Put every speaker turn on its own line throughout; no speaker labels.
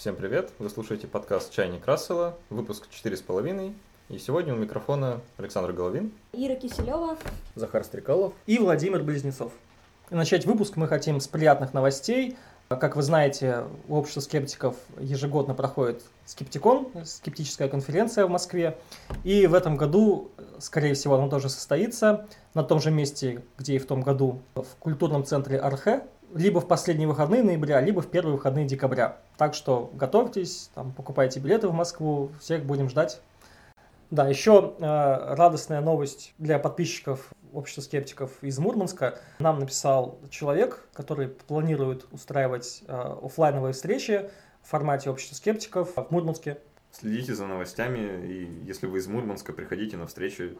Всем привет! Вы слушаете подкаст «Чайник Рассела», выпуск 4,5. И сегодня у микрофона Александр Головин,
Ира Киселева,
Захар Стрекалов
и Владимир Близнецов. И начать выпуск мы хотим с приятных новостей. Как вы знаете, у общества скептиков ежегодно проходит Скептикон, скептическая конференция в Москве. И в этом году, скорее всего, она тоже состоится на том же месте, где и в том году, в культурном центре Архе, либо в последние выходные ноября, либо в первые выходные декабря. Так что готовьтесь, там, покупайте билеты в Москву, всех будем ждать. Да, еще э, радостная новость для подписчиков общества скептиков из Мурманска. Нам написал человек, который планирует устраивать э, офлайновые встречи в формате общества скептиков в Мурманске.
Следите за новостями, и если вы из Мурманска, приходите на встречу.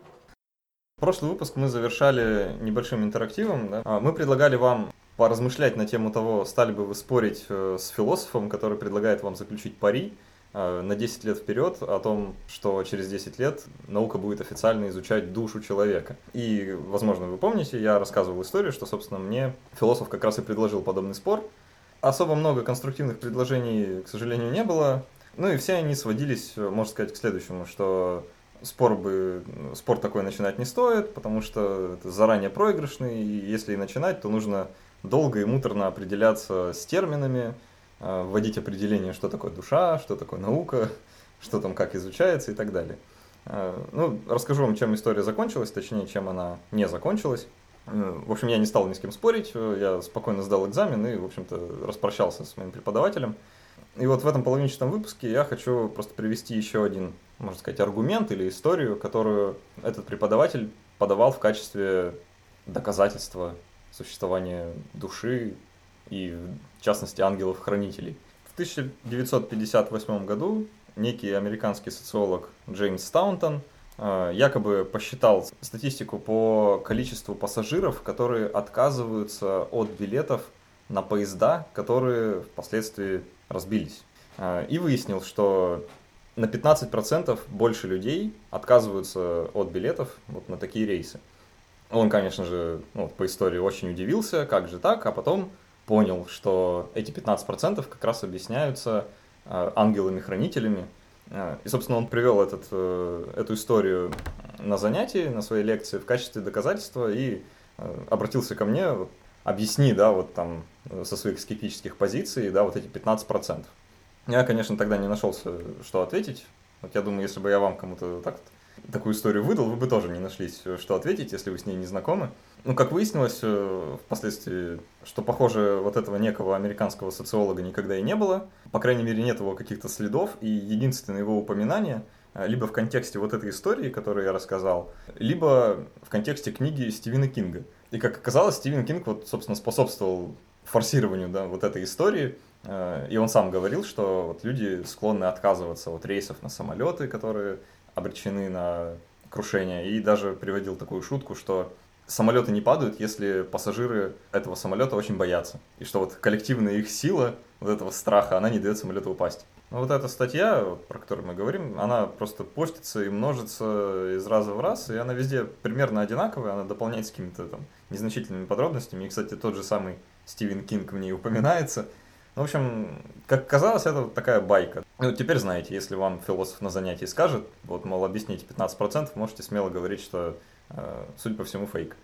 Прошлый выпуск мы завершали небольшим интерактивом. Да? А, мы предлагали вам поразмышлять на тему того, стали бы вы спорить э, с философом, который предлагает вам заключить пари э, на 10 лет вперед о том, что через 10 лет наука будет официально изучать душу человека. И, возможно, вы помните, я рассказывал историю, что, собственно, мне философ как раз и предложил подобный спор. Особо много конструктивных предложений, к сожалению, не было. Ну и все они сводились, можно сказать, к следующему, что спор бы спор такой начинать не стоит, потому что это заранее проигрышный, и если и начинать, то нужно долго и муторно определяться с терминами, э, вводить определение, что такое душа, что такое наука, что там как изучается и так далее. Э, ну, расскажу вам, чем история закончилась, точнее, чем она не закончилась. Э, в общем, я не стал ни с кем спорить, я спокойно сдал экзамен и, в общем-то, распрощался с моим преподавателем. И вот в этом половинчатом выпуске я хочу просто привести еще один, можно сказать, аргумент или историю, которую этот преподаватель подавал в качестве доказательства существования души и, в частности, ангелов-хранителей. В 1958 году некий американский социолог Джеймс Таунтон э, якобы посчитал статистику по количеству пассажиров, которые отказываются от билетов на поезда, которые впоследствии разбились. Э, и выяснил, что на 15% больше людей отказываются от билетов вот на такие рейсы. Он, конечно же, ну, по истории очень удивился, как же так, а потом понял, что эти 15% как раз объясняются э, ангелами-хранителями. Э, и, собственно, он привел этот, э, эту историю на занятии, на своей лекции в качестве доказательства и обратился ко мне, вот, объясни, да, вот там со своих скептических позиций, да, вот эти 15%. Я, конечно, тогда не нашелся, что ответить. Вот я думаю, если бы я вам кому-то так такую историю выдал, вы бы тоже не нашлись, э, что ответить, если вы с ней не знакомы. Ну, как выяснилось э, впоследствии, что, похоже, вот этого некого американского социолога никогда и не было. По крайней мере, нет его каких-то следов, и единственное его упоминание э, либо в контексте вот этой истории, которую я рассказал, либо в контексте книги Стивена Кинга. И, как оказалось, Стивен Кинг, вот, собственно, способствовал форсированию да, вот этой истории, и он сам говорил, что вот люди склонны отказываться от рейсов на самолеты, которые обречены на крушение. И даже приводил такую шутку, что самолеты не падают, если пассажиры этого самолета очень боятся. И что вот коллективная их сила, вот этого страха, она не дает самолету упасть. Но вот эта статья, про которую мы говорим, она просто постится и множится из раза в раз, и она везде примерно одинаковая, она дополняется какими-то там незначительными подробностями. И, кстати, тот же самый Стивен Кинг в ней упоминается – в общем, как казалось, это такая байка. Ну, теперь знаете, если вам философ на занятии скажет, вот, мол, объясните 15%, можете смело говорить, что, э, судя по всему, фейк.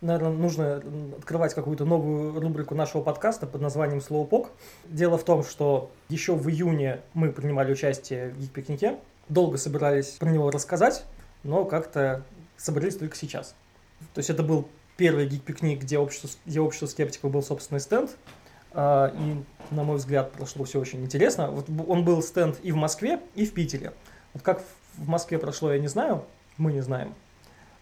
Наверное, нужно открывать какую-то новую рубрику нашего подкаста под названием «Слоупок». Дело в том, что еще в июне мы принимали участие в гик-пикнике, долго собирались про него рассказать, но как-то собрались только сейчас. То есть это был первый гик-пикник, где общество, где общество скептиков был собственный стенд, и, на мой взгляд, прошло все очень интересно. Вот он был стенд и в Москве, и в Питере. Вот как в Москве прошло, я не знаю, мы не знаем.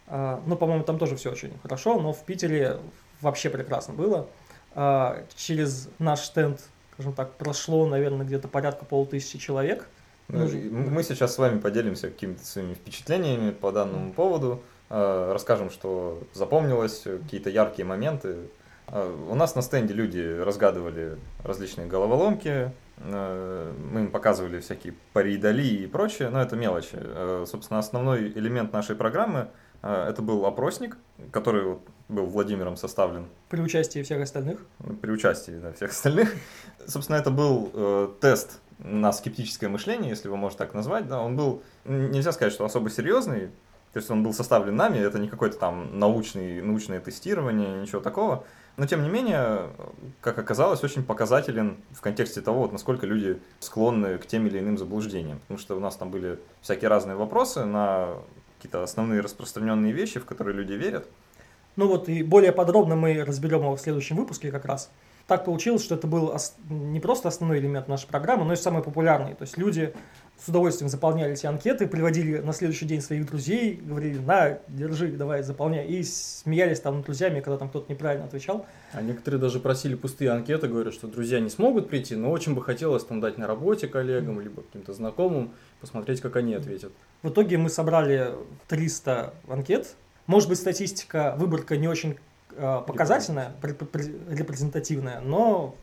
А, ну, по-моему, там тоже все очень хорошо, но в Питере вообще прекрасно было. А, через наш стенд, скажем так, прошло, наверное, где-то порядка полутысячи человек.
Ну, мы сейчас с вами поделимся какими-то своими впечатлениями по данному поводу, расскажем, что запомнилось, какие-то яркие моменты, а, у нас на стенде люди разгадывали различные головоломки, э, мы им показывали всякие паридали и прочее, но это мелочи. Э, собственно, основной элемент нашей программы Э, это был опросник, который был Владимиром составлен.
При участии всех остальных?
При участии, да, всех остальных. Собственно, это был э, тест на скептическое мышление, если его можно так назвать. Да, он был, нельзя сказать, что особо серьезный, то есть он был составлен нами, это не какое-то там научный, научное тестирование, ничего такого. Но тем не менее, как оказалось, очень показателен в контексте того, вот, насколько люди склонны к тем или иным заблуждениям. Потому что у нас там были всякие разные вопросы на какие-то основные распространенные вещи, в которые люди верят.
Ну вот и более подробно мы разберем его в следующем выпуске как раз. Так получилось, что это был не просто основной элемент нашей программы, но и самый популярный. То есть люди с удовольствием заполняли эти анкеты, приводили на следующий день своих друзей, говорили, на, держи, давай, заполняй, и смеялись там над друзьями, когда там кто-то неправильно отвечал.
А некоторые даже просили пустые анкеты, говорят, что друзья не смогут прийти, но очень бы хотелось там дать на работе коллегам, либо каким-то знакомым, посмотреть, как они ответят.
В итоге мы собрали 300 анкет. Может быть, статистика, выборка не очень э, показательная, репрезентативная, но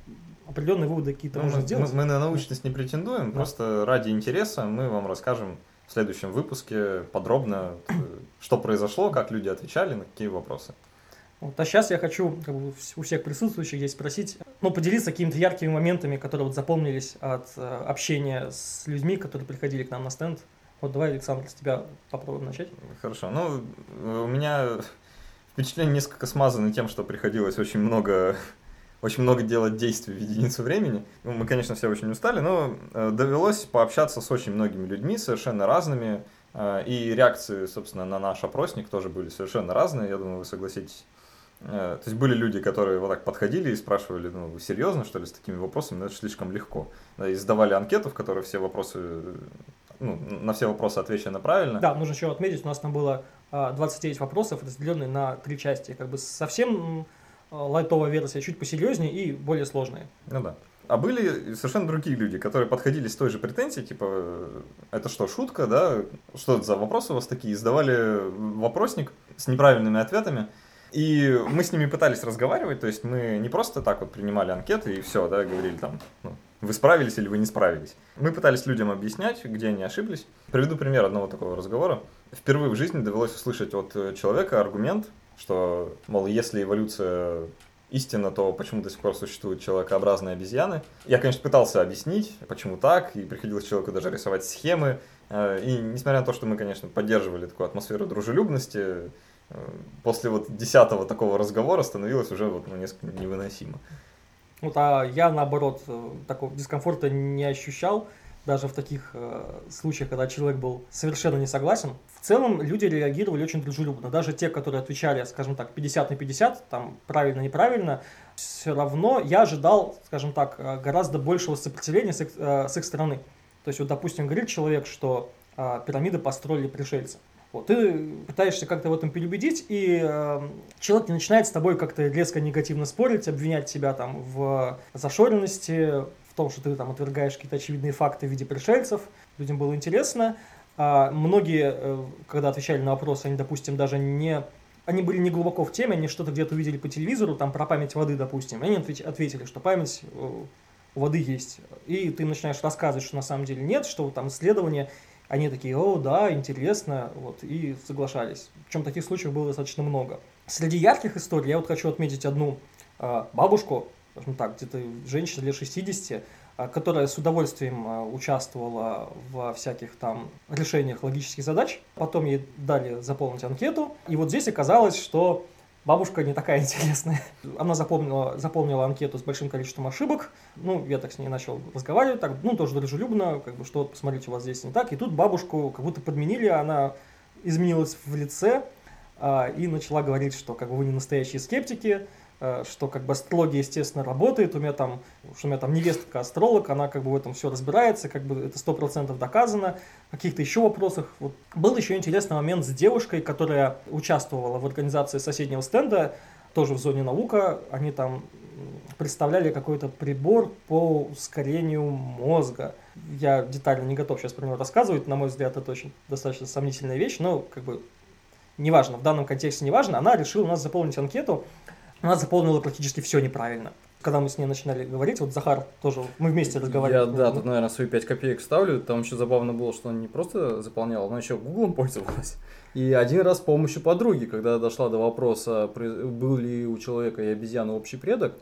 определенные выводы какие-то ну, можно сделать.
Мы, мы на научность не претендуем, да. просто ради интереса мы вам расскажем в следующем выпуске подробно, э, что произошло, как люди отвечали на какие вопросы.
Вот, а сейчас я хочу как бы, у всех присутствующих здесь спросить, ну, поделиться какими-то яркими моментами, которые вот запомнились от э, общения с людьми, которые приходили к нам на стенд. Вот давай, Александр, с тебя попробуем начать.
Хорошо. Ну, у меня впечатление несколько смазано тем, что приходилось очень много очень много делать действий в единицу времени. Ну, мы, конечно, все очень устали, но э, довелось пообщаться с очень многими людьми, совершенно разными, э, и реакции, собственно, на наш опросник тоже были совершенно разные, я думаю, вы согласитесь. Э, то есть были люди, которые вот так подходили и спрашивали, ну, серьезно, что ли, с такими вопросами? Ну, это слишком легко. И сдавали анкету, в которой все вопросы, ну, на все вопросы отвечено правильно.
Да, нужно еще отметить, у нас там было 29 вопросов, разделенные на три части. Как бы совсем лайтовая версия чуть посерьезнее и более сложная.
Ну да. А были совершенно другие люди, которые подходили с той же претензией, типа, это что, шутка, да? Что это за вопросы у вас такие? Сдавали вопросник с неправильными ответами. И мы с ними пытались разговаривать, то есть мы не просто так вот принимали анкеты и все, да, говорили там, ну, вы справились или вы не справились. Мы пытались людям объяснять, где они ошиблись. Приведу пример одного такого разговора. Впервые в жизни довелось услышать от человека аргумент, что, мол, если эволюция истина, то почему до сих пор существуют человекообразные обезьяны. Я, конечно, пытался объяснить, почему так, и приходилось человеку даже рисовать схемы. Э, и несмотря на то, что мы, конечно, поддерживали такую атмосферу дружелюбности, э, после вот десятого такого разговора становилось уже вот, ну, несколько невыносимо.
Вот, а я, наоборот, э, такого дискомфорта не ощущал даже в таких э, случаях, когда человек был совершенно не согласен, в целом люди реагировали очень дружелюбно. Даже те, которые отвечали, скажем так, 50 на 50, там правильно-неправильно, все равно я ожидал, скажем так, э, гораздо большего сопротивления с их, э, с их стороны. То есть, вот, допустим, говорит человек, что э, пирамиды построили пришельцы. Вот, ты пытаешься как-то в этом переубедить, и э, человек не начинает с тобой как-то резко негативно спорить, обвинять тебя там в зашоренности, том, что ты там отвергаешь какие-то очевидные факты в виде пришельцев. Людям было интересно. А многие, э, когда отвечали на вопросы, они, допустим, даже не... Они были не глубоко в теме, они что-то где-то увидели по телевизору, там про память воды, допустим. Они ответили, что память э, воды есть. И ты начинаешь рассказывать, что на самом деле нет, что там исследования, они такие, о, да, интересно, вот, и соглашались. Причем таких случаев было достаточно много. Среди ярких историй я вот хочу отметить одну а, бабушку, скажем так, где-то женщина лет 60, а, которая с удовольствием а, участвовала во всяких там решениях логических задач. Потом ей дали заполнить анкету. И вот здесь оказалось, что бабушка не такая интересная. Она запомнила, заполнила анкету с большим количеством ошибок. Ну, я так с ней начал разговаривать, так, ну, тоже дружелюбно, как бы, что, посмотрите, у вас здесь не так. И тут бабушку как будто подменили, она изменилась в лице а, и начала говорить, что как бы вы не настоящие скептики, что как бы астрология, естественно, работает, у меня там, что у меня там невестка астролог, она как бы в этом все разбирается, как бы это сто процентов доказано, в каких-то еще вопросах. Вот. Был еще интересный момент с девушкой, которая участвовала в организации соседнего стенда, тоже в зоне наука, они там представляли какой-то прибор по ускорению мозга. Я детально не готов сейчас про него рассказывать, на мой взгляд, это очень достаточно сомнительная вещь, но как бы неважно, в данном контексте неважно, она решила у нас заполнить анкету, она заполнила практически все неправильно. когда мы с ней начинали говорить, вот Захар тоже, мы вместе разговаривали.
Я, да, тут, наверное, свои 5 копеек ставлю. Там еще забавно было, что он не просто заполнял, но еще гуглом пользовалась. И один раз с помощью подруги, когда дошла до вопроса, был ли у человека и обезьяны общий предок,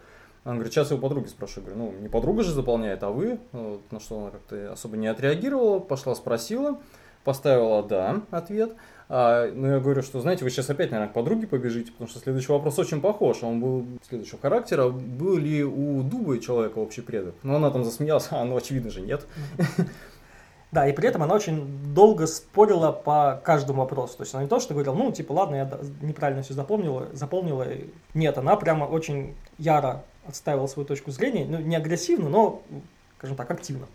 она говорит, сейчас я у подруги спрошу. Я говорю, ну, не подруга же заполняет, а вы. Вот, на что она как-то особо не отреагировала, пошла спросила, поставила «да» ответ. А, ну, я говорю, что, знаете, вы сейчас опять, наверное, к подруге побежите, потому что следующий вопрос очень похож. Он был следующего характера. Был ли у Дубы человека общий предок? Но она там засмеялась, а ну, очевидно же, нет.
Да, и при этом она очень долго спорила по каждому вопросу. То есть она не то, что говорила, ну, типа, ладно, я неправильно все запомнила, заполнила. Нет, она прямо очень яро отставила свою точку зрения. Ну, не агрессивно, но, скажем так, активно.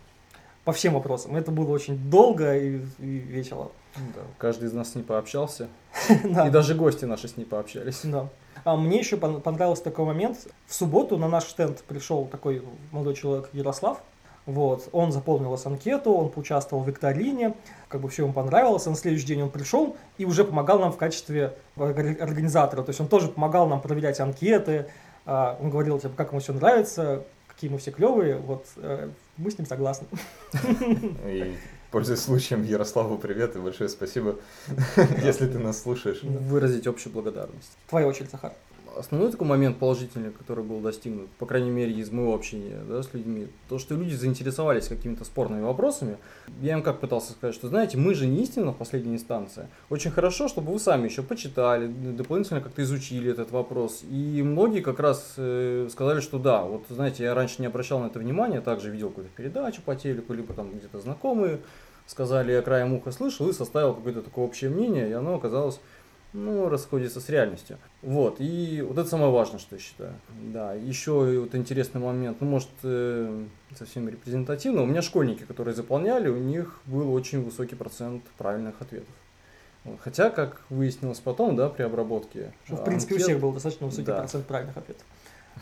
По всем вопросам. Это было очень долго и, и весело.
Да, каждый из нас с ней пообщался. И даже гости наши с ней пообщались.
Да. А мне еще понравился такой момент. В субботу на наш стенд пришел такой молодой человек Ярослав. Вот, он заполнил анкету, он поучаствовал в викторине, как бы все ему понравилось. На следующий день он пришел и уже помогал нам в качестве организатора. То есть он тоже помогал нам проверять анкеты. А, он говорил, типа, как ему все нравится, какие мы все клевые. Вот э, мы с ним согласны.
И Пользуясь случаем, Ярославу привет и большое спасибо, если ты нас слушаешь.
Выразить общую благодарность.
Твоя очередь, Захар.
Основной такой момент положительный, который был достигнут, по крайней мере, из моего общения да, с людьми, то, что люди заинтересовались какими-то спорными вопросами. Я им как пытался сказать, что, знаете, мы же не истина в последней инстанции. Очень хорошо, чтобы вы сами еще почитали, дополнительно как-то изучили этот вопрос. И многие как раз э, сказали, что да, вот, знаете, я раньше не обращал на это внимания, также видел какую-то передачу по телеку, либо там где-то знакомые сказали, я краем уха слышал и составил какое-то такое общее мнение, и оно оказалось ну, расходится с реальностью. Вот, и вот это самое важное, что я считаю. Да, еще вот интересный момент, ну, может, э, совсем репрезентативно. У меня школьники, которые заполняли, у них был очень высокий процент правильных ответов. Хотя, как выяснилось потом, да, при обработке.
Ну, в принципе, анкет, у всех был достаточно высокий да. процент правильных ответов.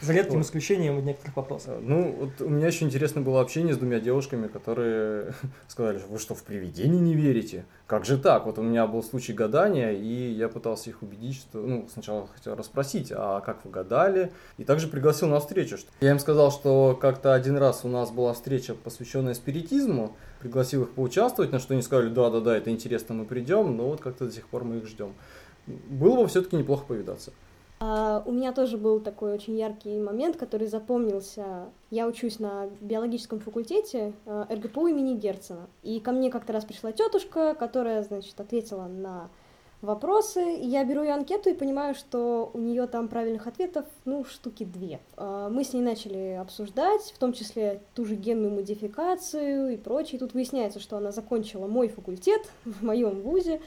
За редким исключением некоторых вопросов. Э,
ну, вот у меня еще интересно было общение с двумя девушками, которые сказали, вы что, в привидения не верите? Как же так? Вот у меня был случай гадания, и я пытался их убедить, что, ну, сначала хотел расспросить, а как вы гадали? И также пригласил на встречу. Я им сказал, что как-то один раз у нас была встреча, посвященная спиритизму, пригласил их поучаствовать, на что они сказали, да-да-да, это интересно, мы придем, но вот как-то до сих пор мы их ждем. Было бы все-таки неплохо повидаться.
А, у меня тоже был такой очень яркий момент, который запомнился. Я учусь на биологическом факультете э, РГПУ имени Герцена. И ко мне как-то раз пришла тетушка, которая, значит, ответила на вопросы. Я беру ее анкету и понимаю, что у нее там правильных ответов, ну, штуки две. А, мы с ней начали обсуждать, в том числе ту же генную модификацию и прочее. тут выясняется, что она закончила мой факультет в моем вузе,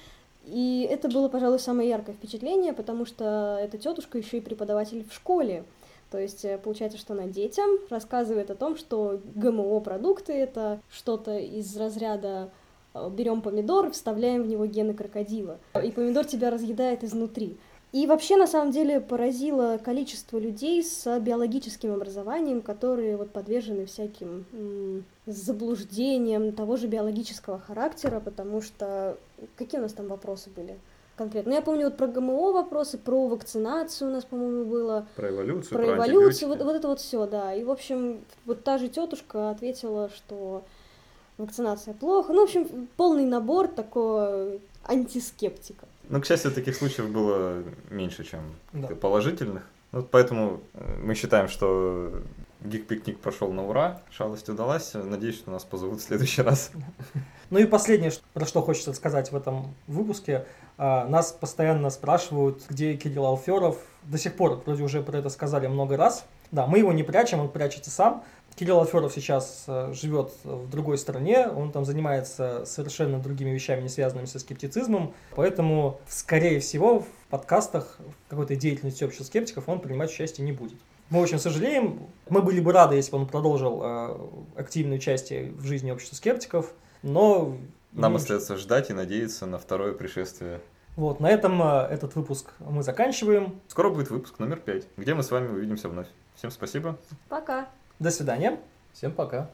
и это было, пожалуй, самое яркое впечатление, потому что эта тетушка еще и преподаватель в школе. То есть э, получается, что она детям рассказывает о том, что ГМО-продукты это что-то из разряда э, берем помидор, вставляем в него гены крокодила, и помидор тебя разъедает изнутри. И вообще, на самом деле, поразило количество людей с биологическим образованием, которые вот подвержены всяким м- заблуждениям того же биологического характера, потому что... Какие у нас там вопросы были? конкретно. Ну, я помню вот про ГМО вопросы, про вакцинацию у нас, по-моему, было.
Про эволюцию,
про, про эволюцию, вот, вот это вот все, да. И, в общем, вот та же тетушка ответила, что вакцинация плохо. Ну, в общем, полный набор такого антискептика.
Ну, к счастью, таких случаев было меньше, чем да. положительных. Вот поэтому э, мы считаем, что гик-пикник прошел на ура, шалость удалась. Надеюсь, что нас позовут в следующий раз.
Ну и последнее, про что хочется сказать в этом выпуске. А, нас постоянно спрашивают, где Кирилл Алферов. До сих пор вроде уже про это сказали много раз. Да, мы его не прячем, он прячется сам. Кирилл Алферов сейчас э, живет в другой стране, он там занимается совершенно другими вещами, не связанными со скептицизмом, поэтому, скорее всего, в подкастах, в какой-то деятельности общества скептиков он принимать участие не будет. Мы очень сожалеем, мы были бы рады, если бы он продолжил э, активное участие в жизни общества скептиков, но...
Нам остается ждать и надеяться на второе пришествие
вот, на этом э, этот выпуск мы заканчиваем.
Скоро будет выпуск номер пять, где мы с вами увидимся вновь. Всем спасибо.
Пока.
До свидания.
Всем пока.